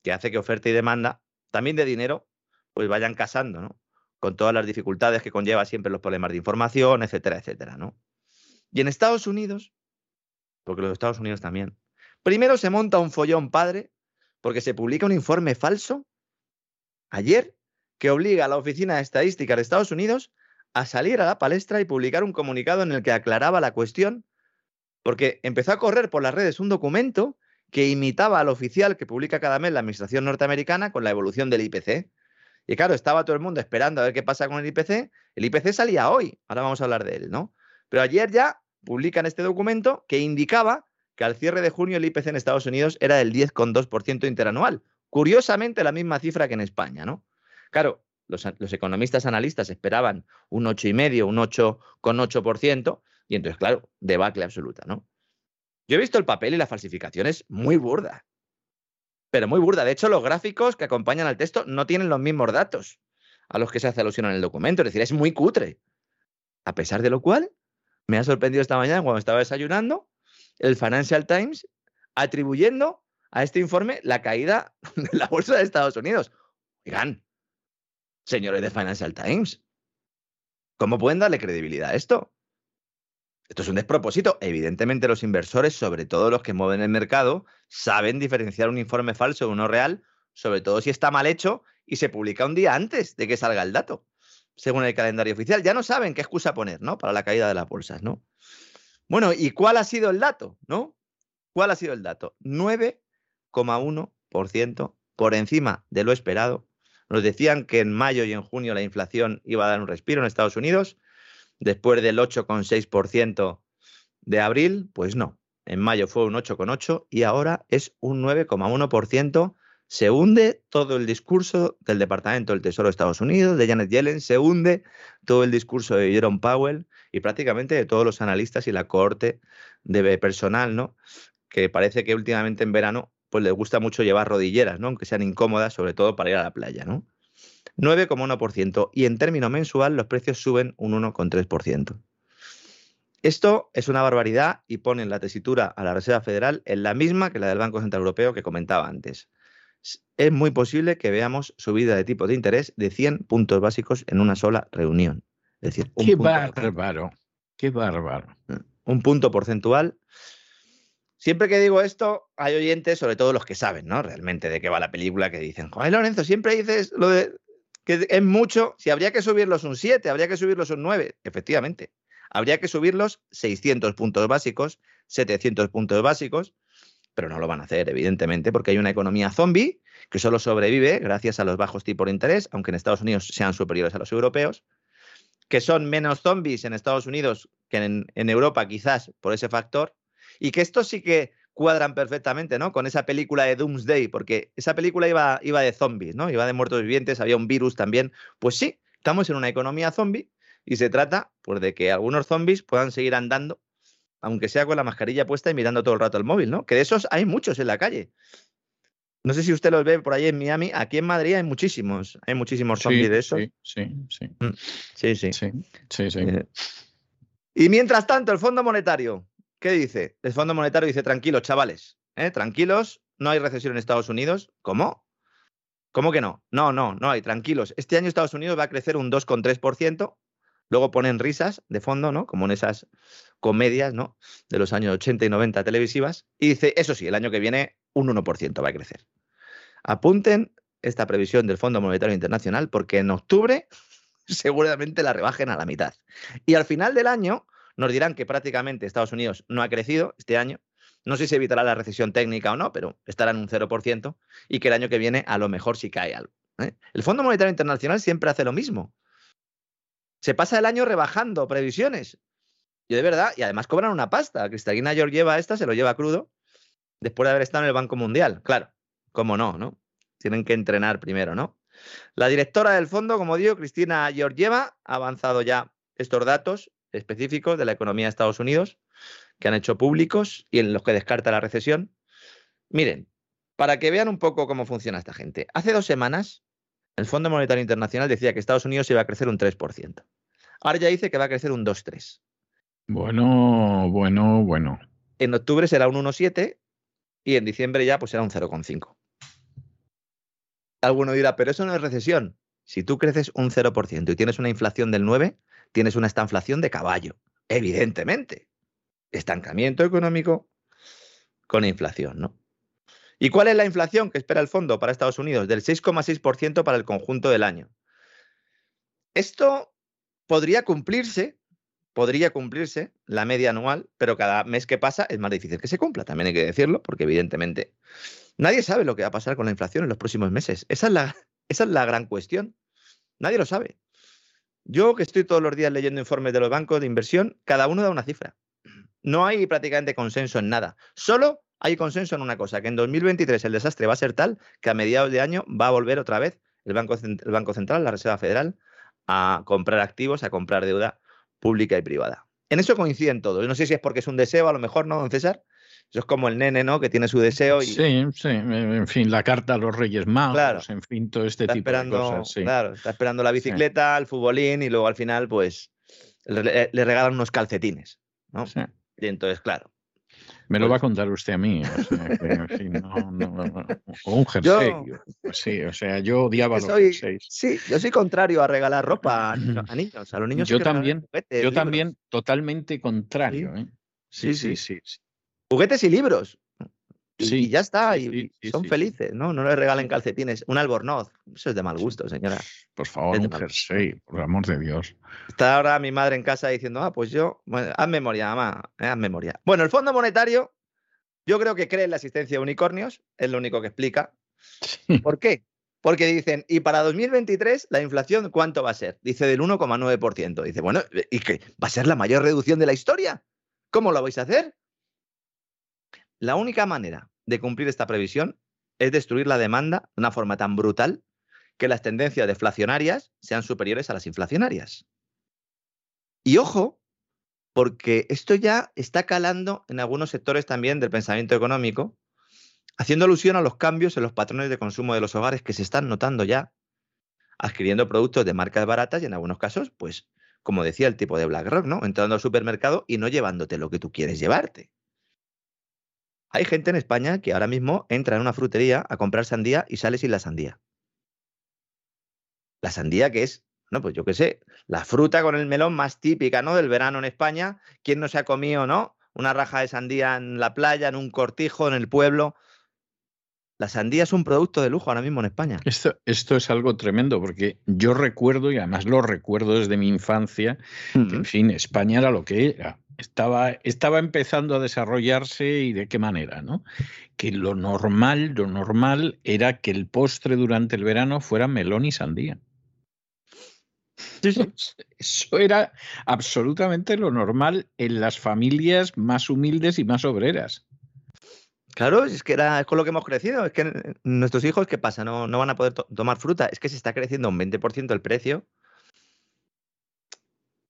que hace que oferta y demanda, también de dinero, pues vayan casando, ¿no? Con todas las dificultades que conlleva siempre los problemas de información, etcétera, etcétera, ¿no? Y en Estados Unidos, porque los Estados Unidos también, primero se monta un follón padre porque se publica un informe falso ayer que obliga a la Oficina de Estadística de Estados Unidos a salir a la palestra y publicar un comunicado en el que aclaraba la cuestión, porque empezó a correr por las redes un documento que imitaba al oficial que publica cada mes la Administración norteamericana con la evolución del IPC. Y claro, estaba todo el mundo esperando a ver qué pasa con el IPC. El IPC salía hoy, ahora vamos a hablar de él, ¿no? Pero ayer ya publican este documento que indicaba que al cierre de junio el IPC en Estados Unidos era del 10,2% interanual. Curiosamente la misma cifra que en España, ¿no? Claro, los, economistas analistas esperaban un 8,5, un 8,8%, y entonces, claro, debacle absoluta, ¿no? Yo he visto el papel y la falsificación es muy burda. pero muy burda. De hecho, los gráficos que acompañan al texto no tienen los mismos datos a los que se hace alusión en el documento. Es decir, es muy cutre. A pesar de lo cual, me ha sorprendido esta mañana cuando estaba desayunando el Financial Times atribuyendo a este informe la caída <laughs> de la bolsa de Estados Unidos. Oigan, señores de Financial Times, ¿cómo pueden darle credibilidad a esto? Esto es un despropósito. Evidentemente los inversores, sobre todo los que mueven el mercado, saben diferenciar un informe falso de uno real, sobre todo si está mal hecho y se publica un día antes de que salga el dato, según el calendario oficial. Ya no saben qué excusa poner, ¿no? Para la caída de las bolsas, ¿no? Bueno, ¿y cuál ha sido el dato, no? ¿Cuál ha sido el dato? 9,1% por encima de lo esperado. Nos decían que en mayo y en junio la inflación iba a dar un respiro en Estados Unidos después del 8,6% de abril, pues no. En mayo fue un 8,8 y ahora es un 9,1%. Se hunde todo el discurso del Departamento del Tesoro de Estados Unidos, de Janet Yellen, se hunde todo el discurso de Jerome Powell y prácticamente de todos los analistas y la cohorte de personal, ¿no? Que parece que últimamente en verano pues les gusta mucho llevar rodilleras, ¿no? Aunque sean incómodas, sobre todo para ir a la playa, ¿no? 9,1% y en término mensual los precios suben un 1,3%. Esto es una barbaridad y ponen la tesitura a la Reserva Federal en la misma que la del Banco Central Europeo que comentaba antes. Es muy posible que veamos subida de tipo de interés de 100 puntos básicos en una sola reunión. Es decir, un qué bárbaro, qué bárbaro. Mm, un punto porcentual. Siempre que digo esto, hay oyentes, sobre todo los que saben, ¿no? Realmente de qué va la película, que dicen, Ay, Lorenzo, siempre dices lo de que es mucho, si habría que subirlos un 7, habría que subirlos un 9, efectivamente. Habría que subirlos 600 puntos básicos, 700 puntos básicos, pero no lo van a hacer, evidentemente, porque hay una economía zombie que solo sobrevive gracias a los bajos tipos de interés, aunque en Estados Unidos sean superiores a los europeos, que son menos zombies en Estados Unidos que en, Europa, quizás por ese factor, y que esto sí que cuadran perfectamente, ¿no? Con esa película de Doomsday, porque esa película iba, iba de zombies, ¿no? Iba de muertos vivientes, había un virus también. Pues sí, estamos en una economía zombie y se trata, pues, de que algunos zombies puedan seguir andando, aunque sea con la mascarilla puesta y mirando todo el rato el móvil, ¿no? Que de esos hay muchos en la calle. No sé si usted los ve por ahí en Miami. Aquí en Madrid hay muchísimos, hay muchísimos zombies de esos. Sí, sí, sí. Mm, sí, sí. sí. Eh, y mientras tanto, el Fondo Monetario ¿Qué dice? El Fondo Monetario dice, tranquilos, chavales, ¿eh? tranquilos, no hay recesión en Estados Unidos. ¿Cómo? ¿Cómo que no? No, no, no hay, tranquilos. Este año Estados Unidos va a crecer un 2,3%. Luego ponen risas de fondo, ¿no? Como en esas comedias, ¿no? De los años 80 y 90 televisivas. Y dice, eso sí, el año que viene un 1% va a crecer. Apunten esta previsión del Fondo Monetario Internacional porque en octubre <laughs> seguramente la rebajen a la mitad. Y al final del año nos dirán que prácticamente Estados Unidos no ha crecido este año. No sé si evitará la recesión técnica o no, pero estará en un 0% y que el año que viene a lo mejor sí cae algo. ¿eh? El Fondo Monetario Internacional siempre hace lo mismo. Se pasa el año rebajando previsiones. Y de verdad, y además cobran una pasta. Cristalina Georgieva esta se lo lleva crudo después de haber estado en el Banco Mundial. Claro, cómo no, ¿no? Tienen que entrenar primero, ¿no? La directora del fondo, como digo, Cristina Georgieva, ha avanzado ya estos datos específicos de la economía de Estados Unidos que han hecho públicos y en los que descarta la recesión. Miren, para que vean un poco cómo funciona esta gente. Hace dos semanas, el Fondo Monetario Internacional decía que Estados Unidos iba a crecer un 3%. Ahora ya dice que va a crecer un 2,3%. Bueno, bueno, bueno. En octubre será un 1,7% y en diciembre ya pues será un 0,5%. Alguno dirá, pero eso no es recesión. Si tú creces un 0% y tienes una inflación del 9%, tienes una estanflación de caballo, evidentemente. Estancamiento económico con inflación, ¿no? ¿Y cuál es la inflación que espera el fondo para Estados Unidos? Del 6,6% para el conjunto del año. Esto podría cumplirse, podría cumplirse la media anual, pero cada mes que pasa es más difícil que se cumpla, también hay que decirlo, porque evidentemente nadie sabe lo que va a pasar con la inflación en los próximos meses. Esa es la, <laughs> esa es la gran cuestión. Nadie lo sabe. Yo que estoy todos los días leyendo informes de los bancos de inversión, cada uno da una cifra. No hay prácticamente consenso en nada. Solo hay consenso en una cosa, que en 2023 el desastre va a ser tal que a mediados de año va a volver otra vez el Banco, el Banco Central, la Reserva Federal, a comprar activos, a comprar deuda pública y privada. En eso coinciden todos. No sé si es porque es un deseo, a lo mejor no, don César, Eso es como el nene, ¿no? Que tiene su deseo y Sí, sí, en fin, la carta a los Reyes Magos, Claro. en fin, todo este está tipo esperando, de cosas. sí. claro, está esperando la bicicleta, el futbolín y luego al final, pues, le, le regalan unos calcetines, ¿no? Sí. Y entonces, claro. Me lo Pues- va a contar usted a mí. O sea, que, en fin, no, no, no, o un jersey. Yo- pues sí, o sea, yo odiaba que los soy- jerseys. Sí, yo soy contrario a regalar ropa a, niños. a <clears throat> niños. A los niños Yo también, juguetes, Yo libros. también, totalmente contrario. ¿eh? Sí. sí. sí. Juguetes y libros. Y, Sí, y ya está, y, sí, y sí, son felices, ¿no? No les regalen calcetines. Un albornoz. Eso es de mal gusto, señora. Por favor, un jersey, por el amor de Dios. Está ahora mi madre en casa diciendo, ah, pues yo, bueno, haz memoria, mamá, eh, haz memoria. Bueno, el Fondo Monetario, yo creo que cree en la existencia de unicornios, es lo único que explica. ¿Por qué? Porque dicen, y para 2023 la inflación, ¿cuánto va a ser? Dice del 1,9%. Dice, bueno, ¿y qué? ¿Va a ser la mayor reducción de la historia? ¿Cómo lo vais a hacer? La única manera de cumplir esta previsión es destruir la demanda de una forma tan brutal que las tendencias deflacionarias sean superiores a las inflacionarias. Y ojo, porque esto ya está calando en algunos sectores también del pensamiento económico, haciendo alusión a los cambios en los patrones de consumo de los hogares que se están notando ya, adquiriendo productos de marcas baratas y en algunos casos, pues, como decía el tipo de BlackRock, ¿no? Entrando al supermercado y no llevándote lo que tú quieres llevarte. Hay gente en España que ahora mismo entra en una frutería a comprar sandía y sale sin la sandía. La sandía que es, no, pues yo qué sé, la fruta con el melón más típica, ¿no? Del verano en España. ¿Quién no se ha comido, no? Una raja de sandía en la playa, en un cortijo, en el pueblo. La sandía es un producto de lujo ahora mismo en España. Esto, esto es algo tremendo porque yo recuerdo, y además lo recuerdo desde mi infancia, que, en fin, España era lo que era. Estaba, estaba empezando a desarrollarse y de qué manera, ¿no? Que lo normal, lo normal era que el postre durante el verano fuera melón y sandía. <laughs> Eso era absolutamente lo normal en las familias más humildes y más obreras. Claro, es que era, es con lo que hemos crecido. Es que nuestros hijos, ¿qué pasa? No, no van a poder to- tomar fruta. Es que se está creciendo un 20% el precio.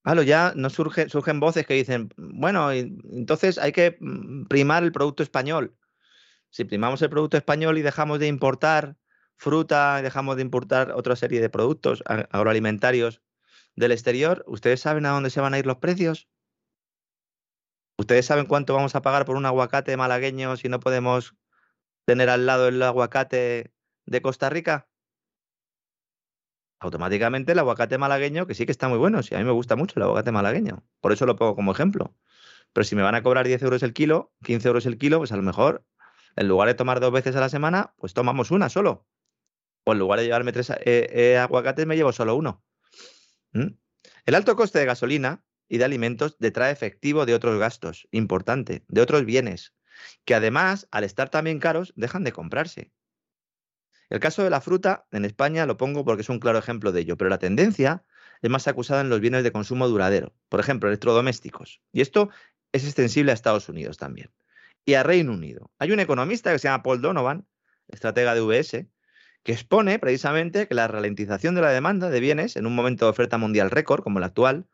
Claro, ya no surge, surgen voces que dicen, bueno, entonces hay que mm, primar el producto español. Si primamos el producto español y dejamos de importar fruta dejamos de importar otra serie de productos agroalimentarios del exterior, ¿ustedes saben a dónde se van a ir los precios? ¿Ustedes saben cuánto vamos a pagar por un aguacate malagueño si no podemos tener al lado el aguacate de Costa Rica? Automáticamente el aguacate malagueño, que sí que está muy bueno, sí, a mí me gusta mucho el aguacate malagueño, por eso lo pongo como ejemplo. Pero si me van a cobrar 10 euros el kilo, 15 euros el kilo, pues a lo mejor, en lugar de tomar dos veces a la semana, pues tomamos una solo. O en lugar de llevarme tres eh, eh, aguacates, me llevo solo uno. ¿Mm? El alto coste de gasolina y de alimentos detrae efectivo de otros gastos, importante, de otros bienes, que además, al estar también caros, dejan de comprarse. El caso de la fruta, en España lo pongo porque es un claro ejemplo de ello, pero la tendencia es más acusada en los bienes de consumo duradero, por ejemplo, electrodomésticos. Y esto es extensible a Estados Unidos también. Y a Reino Unido. Hay un economista que se llama Paul Donovan, estratega de UBS, que expone precisamente que la ralentización de la demanda de bienes en un momento de oferta mundial récord como el actual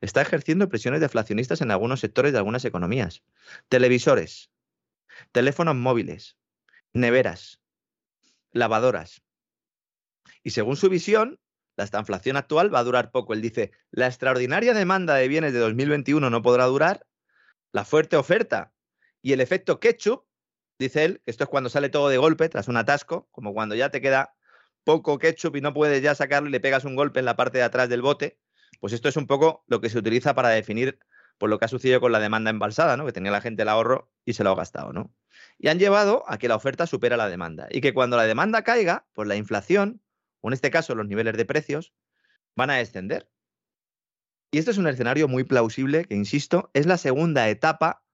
está ejerciendo presiones deflacionistas en algunos sectores de algunas economías. Televisores, teléfonos móviles, neveras, lavadoras. Y según su visión, la estanflación actual va a durar poco. Él dice, la extraordinaria demanda de bienes de 2021 no podrá durar, la fuerte oferta y el efecto ketchup, dice él, esto es cuando sale todo de golpe tras un atasco, como cuando ya te queda poco ketchup y no puedes ya sacarlo y le pegas un golpe en la parte de atrás del bote, pues esto es un poco lo que se utiliza para definir por lo que ha sucedido con la demanda embalsada, ¿no? Que tenía la gente el ahorro y se lo ha gastado, ¿no? Y han llevado a que la oferta supera la demanda y que cuando la demanda caiga, pues la inflación, o en este caso los niveles de precios, van a descender. Y esto es un escenario muy plausible que, insisto, es la segunda etapa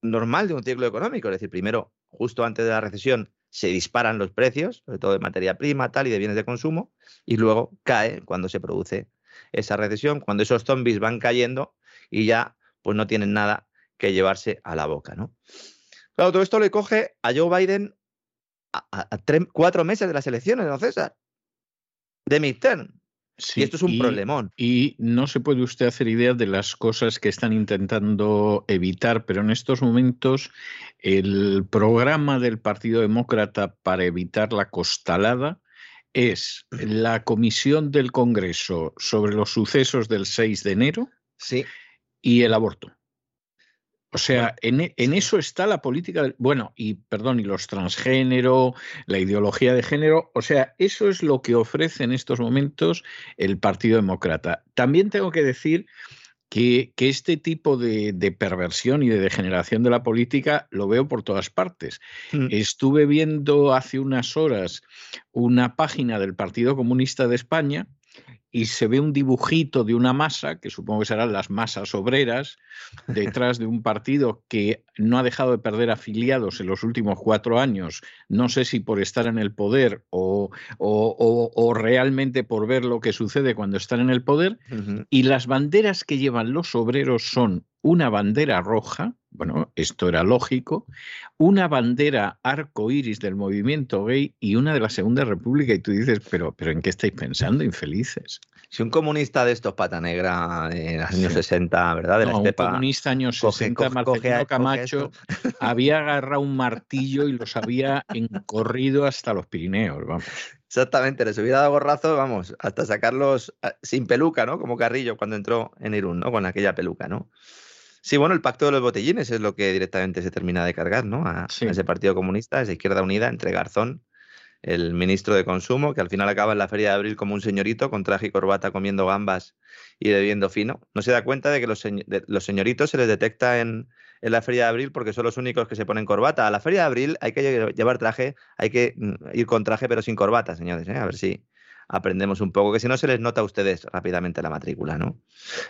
normal de un ciclo económico. Es decir, primero, justo antes de la recesión, se disparan los precios, sobre todo de materia prima, tal, y de bienes de consumo, y luego cae cuando se produce esa recesión, cuando esos zombies van cayendo y ya pues no tienen nada que llevarse a la boca, ¿no? Claro, todo esto le coge a Joe Biden a, a- a tres- cuatro meses de las elecciones, ¿no, César? De midterm. y esto es un problemón. Y no se puede usted hacer idea de las cosas que están intentando evitar, pero en estos momentos el programa del Partido Demócrata para evitar la costalada es la comisión del Congreso sobre los sucesos del 6 de enero sí. y el aborto. O sea, en, e, en, eso está la política, bueno, y perdón, y los transgénero, la ideología de género, o sea, eso es lo que ofrece en estos momentos el Partido Demócrata. También tengo que decir que, que este tipo de, de, perversión y de degeneración de la política lo veo por todas partes. Mm. Estuve viendo hace unas horas una página del Partido Comunista de España y se ve un dibujito de una masa, que supongo que serán las masas obreras, detrás de un partido que no ha dejado de perder afiliados en los últimos cuatro años, no sé si por estar en el poder o, o, o, realmente por ver lo que sucede cuando están en el poder, uh -huh. y las banderas que llevan los obreros son una bandera roja, bueno, esto era lógico, una bandera arco iris del movimiento gay y una de la Segunda República. Y tú dices, pero, pero ¿en qué estáis pensando, infelices? Si un comunista de estos pata negra en los años sí. 60, ¿verdad? De no, la estepa, un comunista años 60, coge, Marcelino Camacho, había agarrado un martillo y los había encorrido hasta los Pirineos, vamos. Exactamente, les hubiera dado gorrazo, vamos, hasta sacarlos ah, sin peluca, ¿no? Como Carrillo cuando entró en Irún, ¿no? Con aquella peluca, ¿no? Sí, bueno, el pacto de los botellines es lo que directamente se termina de cargar, ¿no? A, sí. a ese Partido Comunista, esa Izquierda Unida, entre Garzón, el ministro de Consumo, que al final acaba en la Feria de Abril como un señorito con traje y corbata comiendo gambas y bebiendo fino. No se da cuenta de que los, señ de los señoritos se les detecta en, en, la Feria de Abril porque son los únicos que se ponen corbata. A la Feria de Abril hay que llevar traje, hay que mm, ir con traje pero sin corbata, señores, ¿eh? a ver si aprendemos un poco, que si no se les nota a ustedes rápidamente la matrícula, ¿no?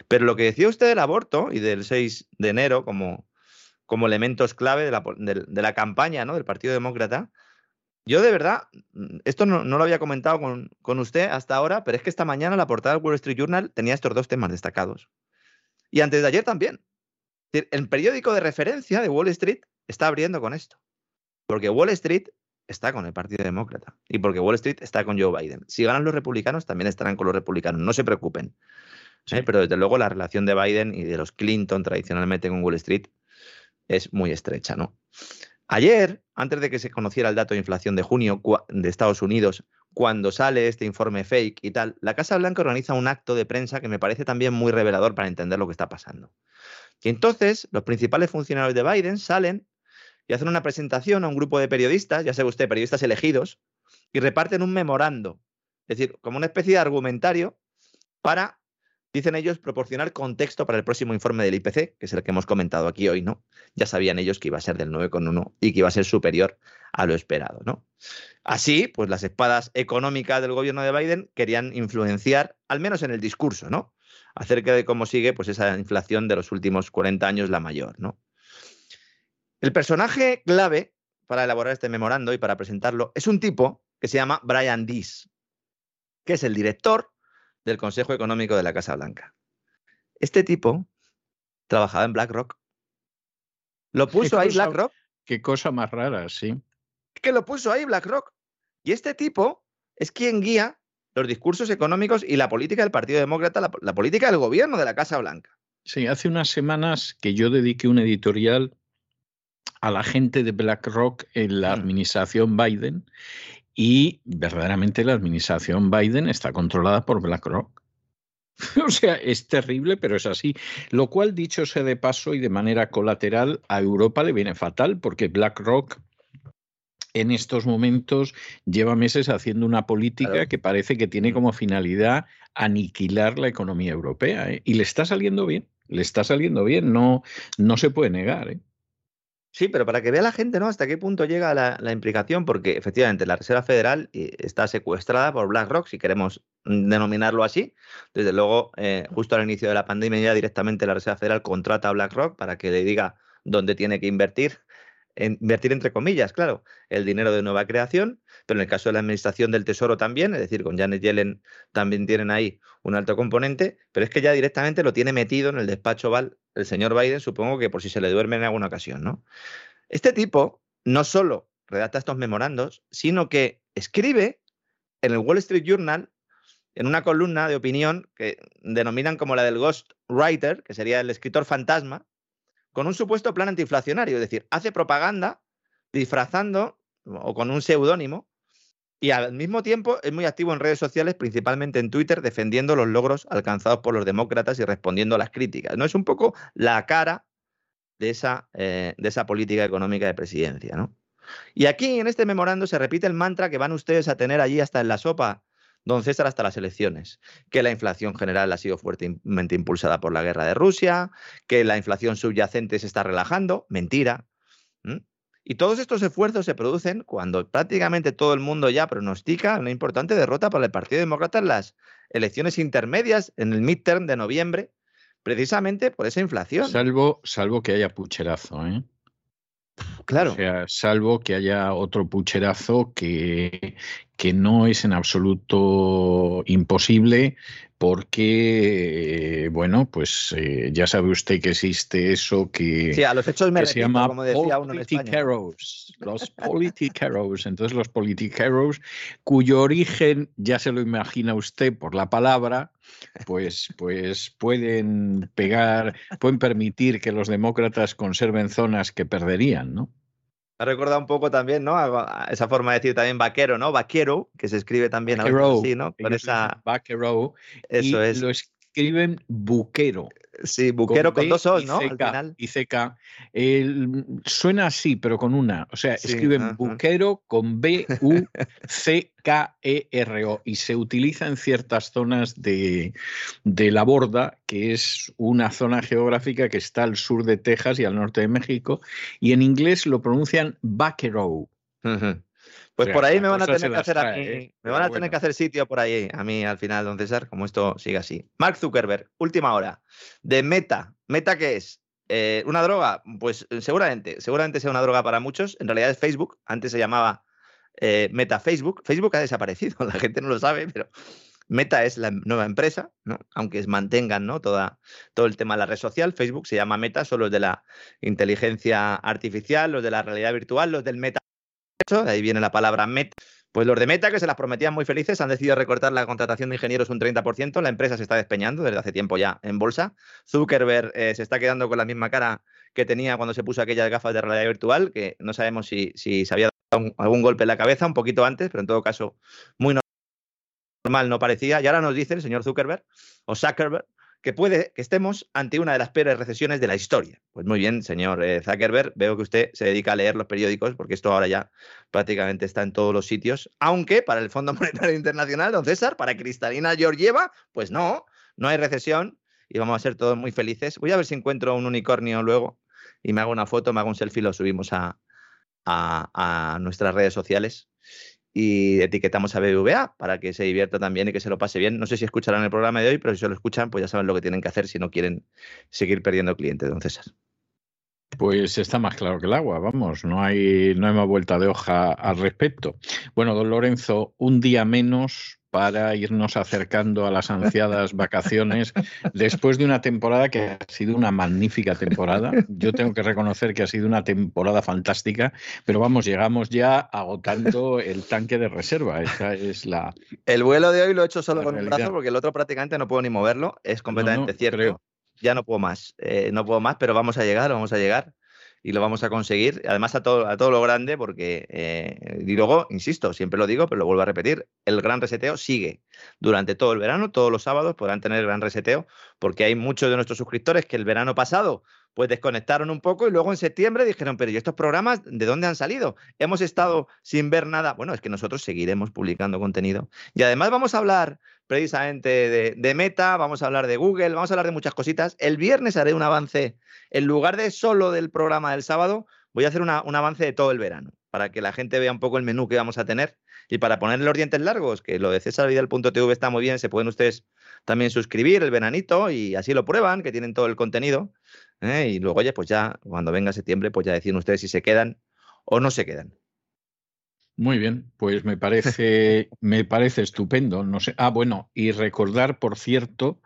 Pero lo que decía usted del aborto y del 6 de enero como, como elementos clave de la, de, la campaña ¿no? del Partido Demócrata, yo de verdad, mm, esto no, no lo había comentado con, con, usted hasta ahora, pero es que esta mañana la portada del Wall Street Journal tenía estos dos temas destacados. Y antes de ayer también. El periódico de referencia de Wall Street está abriendo con esto. Porque Wall Street está con el Partido Demócrata y porque Wall Street está con Joe Biden. Si ganan los republicanos, también estarán con los republicanos, no se preocupen. Sí. ¿Eh? Pero desde luego la relación de Biden y de los Clinton tradicionalmente con Wall Street es muy estrecha, ¿no? Ayer, antes de que se conociera el dato de inflación de junio de Estados Unidos, cuando sale este informe fake y tal, la Casa Blanca organiza un acto de prensa que me parece también muy revelador para entender lo que está pasando. Y entonces los principales funcionarios de Biden salen y hacen una presentación a un grupo de periodistas, ya sabe usted, periodistas elegidos, y reparten un memorando, es decir, como una especie de argumentario para, dicen ellos, proporcionar contexto para el próximo informe del IPC, que es el que hemos comentado aquí hoy, ¿no? Ya sabían ellos que iba a ser del 9,1 y que iba a ser superior a lo esperado, ¿no? Así, pues las espadas económicas del gobierno de Biden querían influenciar, al menos en el discurso, ¿no? Acerca de cómo sigue, pues esa inflación de los últimos 40 años, la mayor, ¿no? El personaje clave para elaborar este memorando y para presentarlo es un tipo que se llama Brian Dees, que es el director del Consejo Económico de la Casa Blanca. Este tipo trabajaba en BlackRock. Lo <laughs> puso ahí cosa, BlackRock. Qué cosa más rara, sí. Que lo puso ahí BlackRock. Y este tipo es quien guía los discursos económicos y la política del Partido Demócrata, la, la política del gobierno de la Casa Blanca. Sí, hace unas semanas que yo dediqué un editorial a la gente de BlackRock en la administración Biden y verdaderamente la administración Biden está controlada por BlackRock. <laughs> O sea, es terrible, pero es así. Lo cual, dicho sea de paso y de manera colateral, a Europa le viene fatal porque BlackRock en estos momentos lleva meses haciendo una política claro. que parece que tiene como finalidad aniquilar la economía europea. ¿eh? Y le está saliendo bien, le está saliendo bien, no, no se puede negar. ¿eh? Sí, pero para que vea la gente, ¿no? Hasta qué punto llega la, implicación, porque efectivamente la Reserva Federal eh, está secuestrada por BlackRock, si queremos denominarlo así. Desde luego, eh, justo al inicio de la pandemia ya directamente la Reserva Federal contrata a BlackRock para que le diga dónde tiene que invertir invertir entre comillas, claro, el dinero de nueva creación, pero en el caso de la administración del Tesoro también, es decir, con Janet Yellen también tienen ahí un alto componente, pero es que ya directamente lo tiene metido en el despacho Val el señor Biden, supongo que por si se le duerme en alguna ocasión, ¿no? Este tipo no solo redacta estos memorandos, sino que escribe en el Wall Street Journal en una columna de opinión que denominan como la del Ghost Writer, que sería el escritor fantasma, con un supuesto plan antiinflacionario, es decir, hace propaganda disfrazando o con un seudónimo y al mismo tiempo es muy activo en redes sociales, principalmente en Twitter, defendiendo los logros alcanzados por los demócratas y respondiendo a las críticas. ¿no? Es un poco la cara de esa, eh, de esa política económica de presidencia. ¿no? Y aquí, en este memorando, se repite el mantra que van ustedes a tener allí hasta en la sopa, don César, hasta las elecciones, que la inflación general ha sido fuertemente impulsada por la guerra de Rusia, que la inflación subyacente se está relajando, mentira. Y todos estos esfuerzos se producen cuando prácticamente todo el mundo ya pronostica una importante derrota para el Partido Demócrata en las elecciones intermedias, en el midterm de noviembre, precisamente por esa inflación. Salvo, salvo que haya pucherazo, ¿eh? Claro. O sea, salvo que haya otro pucherazo que, que no es en absoluto imposible, porque, bueno, pues eh, ya sabe usted que existe eso que, sí, a los hechos me se llama como decía uno los politiqueros. Entonces, los politiqueros, cuyo origen ya se lo imagina usted por la palabra, pues, pues pueden pegar, pueden permitir que los demócratas conserven zonas que perderían, ¿no? Ha recordado un poco también, ¿no? esa forma de decir también vaquero, ¿no? Vaquero, que se escribe también así, ¿no? Con esa. Vaquero. Eso es. Lo escriben buquero. Sí, buquero con, dos O's, ¿no? Al final. Y CK. suena así, pero con una. O sea, escriben buquero con B-U-C-K-E-R-O y se utiliza en ciertas zonas de, la borda, que es una zona geográfica que está al sur de Texas y al norte de México, y en inglés lo pronuncian buquero. Pues por ahí me van a tener que hacer ¿eh? me van a tener que hacer sitio por ahí a mí al final, don César, como esto sigue así. Mark Zuckerberg, última hora, de Meta. ¿Meta qué es? Eh, ¿Una droga? Pues eh, seguramente, seguramente sea una droga para muchos. En realidad es Facebook, antes se llamaba Meta Facebook. Facebook ha desaparecido, <laughs> la gente no lo sabe, pero Meta es la nueva empresa, ¿no? aunque mantengan ¿no? Toda, todo el tema de la red social. Facebook se llama Meta, son los de la inteligencia artificial, los de la realidad virtual, los del Meta de ahí viene la palabra Meta. Pues los de Meta, que se las prometían muy felices, han decidido recortar la contratación de ingenieros un 30%. La empresa se está despeñando desde hace tiempo ya en bolsa. Zuckerberg eh, se está quedando con la misma cara que tenía cuando se puso aquellas gafas de realidad virtual, que no sabemos si, si se había dado algún golpe en la cabeza un poquito antes, pero en todo caso muy normal no parecía. Y ahora nos dice el señor Zuckerberg, o Zuckerberg, que puede que estemos ante una de las peores recesiones de la historia. Pues muy bien, señor eh, Zuckerberg, veo que usted se dedica a leer los periódicos porque esto ahora ya prácticamente está en todos los sitios, aunque para el Fondo <laughs> Monetario Internacional, don César, para Cristalina Georgieva, pues no, no hay recesión y vamos a ser todos muy felices. Voy a ver si encuentro un unicornio luego y me hago una foto, me hago un selfie, lo subimos a nuestras redes sociales y etiquetamos a BBVA para que se divierta también y que se lo pase bien. No sé si escucharán el programa de hoy, pero si se lo escuchan, pues ya saben lo que tienen que hacer si no quieren seguir perdiendo clientes, don César. Pues está más claro que el agua, vamos, no hay, no hay más vuelta de hoja al respecto. Bueno, don Lorenzo, un día menos para irnos acercando a las ansiadas vacaciones después de una temporada que ha sido una magnífica temporada. Yo tengo que reconocer que ha sido una temporada fantástica, pero vamos, llegamos ya agotando el tanque de reserva. Esa es la. El vuelo de hoy lo he hecho solo con un brazo porque el otro prácticamente no puedo ni moverlo. Es completamente cierto. Ya no puedo más, eh, no puedo más, pero vamos a llegar, vamos a llegar y lo vamos a conseguir, además a todo, a todo lo grande, porque, eh, y luego, insisto, siempre lo digo, pero lo vuelvo a repetir, el gran reseteo sigue. Durante todo el verano, todos los sábados podrán tener el gran reseteo, porque hay muchos de nuestros suscriptores que el verano pasado pues desconectaron un poco y luego en septiembre dijeron, pero ¿y estos programas de dónde han salido? Hemos estado sin ver nada. Bueno, es que nosotros seguiremos publicando contenido. Y además vamos a hablar precisamente de, Meta, vamos a hablar de Google, vamos a hablar de muchas cositas. El viernes haré un avance, en lugar de solo del programa del sábado, voy a hacer un avance de todo el verano, para que la gente vea un poco el menú que vamos a tener y para ponerle los dientes largos, que lo de cesarvidal.tv está muy bien, se pueden ustedes también suscribir el veranito y así lo prueban, que tienen todo el contenido. ¿Eh? Y luego, oye, pues ya cuando venga septiembre, pues ya deciden ustedes si se quedan o no se quedan. Muy bien, pues me parece, <laughs> me parece estupendo. No sé. Ah, bueno, y recordar, por cierto,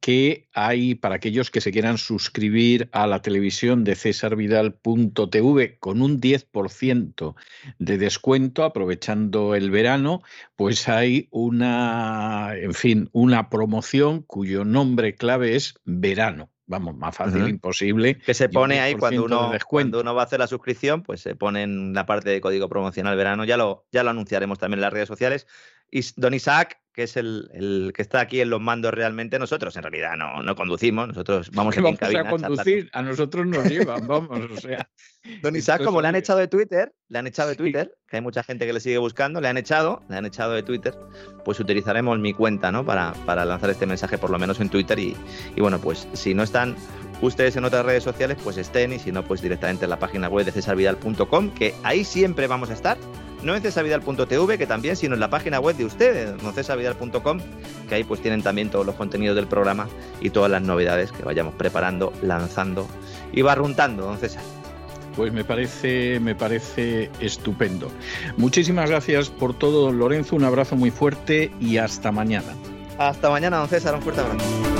que hay para aquellos que se quieran suscribir a la televisión de cesarvidal.tv con un 10% de descuento aprovechando el verano, pues hay una, en fin, una promoción cuyo nombre clave es verano vamos, más fácil imposible. Que se pone ahí cuando uno, cuando uno va a hacer la suscripción, pues se pone en la parte de código promocional verano. Ya lo, ya lo anunciaremos también en las redes sociales. Y Don Isaac, que es el, que está aquí en los mandos realmente, nosotros en realidad no, no conducimos, nosotros <laughs> vamos en vamos a conducir, a nosotros nos llevan, vamos, o sea. <laughs> Don Isaac, como le han echado de Twitter, le han echado de Twitter, que hay mucha gente que le sigue buscando, le han echado, le han echado de Twitter, pues utilizaremos mi cuenta, ¿no? Para, para lanzar este mensaje, por lo menos en Twitter. Y, y bueno, pues si no están ustedes en otras redes sociales, pues estén, y si no, pues directamente en la página web de cesarvidal.com, que ahí siempre vamos a estar no en cesavidal.tv, que también, sino en la página web de ustedes, cesavidal.com, que ahí pues tienen también todos los contenidos del programa y todas las novedades que vayamos preparando, lanzando y barruntando, don César. Pues me parece, me parece estupendo. Muchísimas gracias por todo, don Lorenzo. Un abrazo muy fuerte y hasta mañana. Hasta mañana, don César. Un fuerte abrazo.